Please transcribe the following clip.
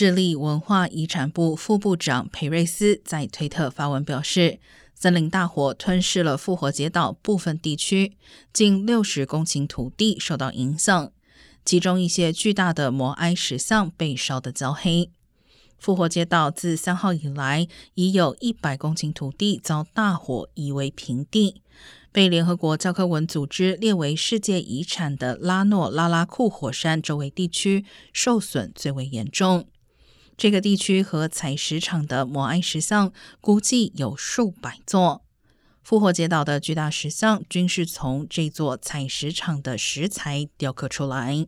智利文化遗产部副部长佩瑞斯在推特发文表示，森林大火吞噬了复活节岛部分地区，近六十公顷土地受到影响，其中一些巨大的摩埃石像被烧得焦黑。复活节岛自三号以来，已有一百公顷土地遭大火夷为平地。被联合国教科文组织列为世界遗产的拉诺拉拉库火山周围地区受损最为严重。这个地区和采石场的摩埃石像估计有数百座。复活节岛的巨大石像均是从这座采石场的石材雕刻出来。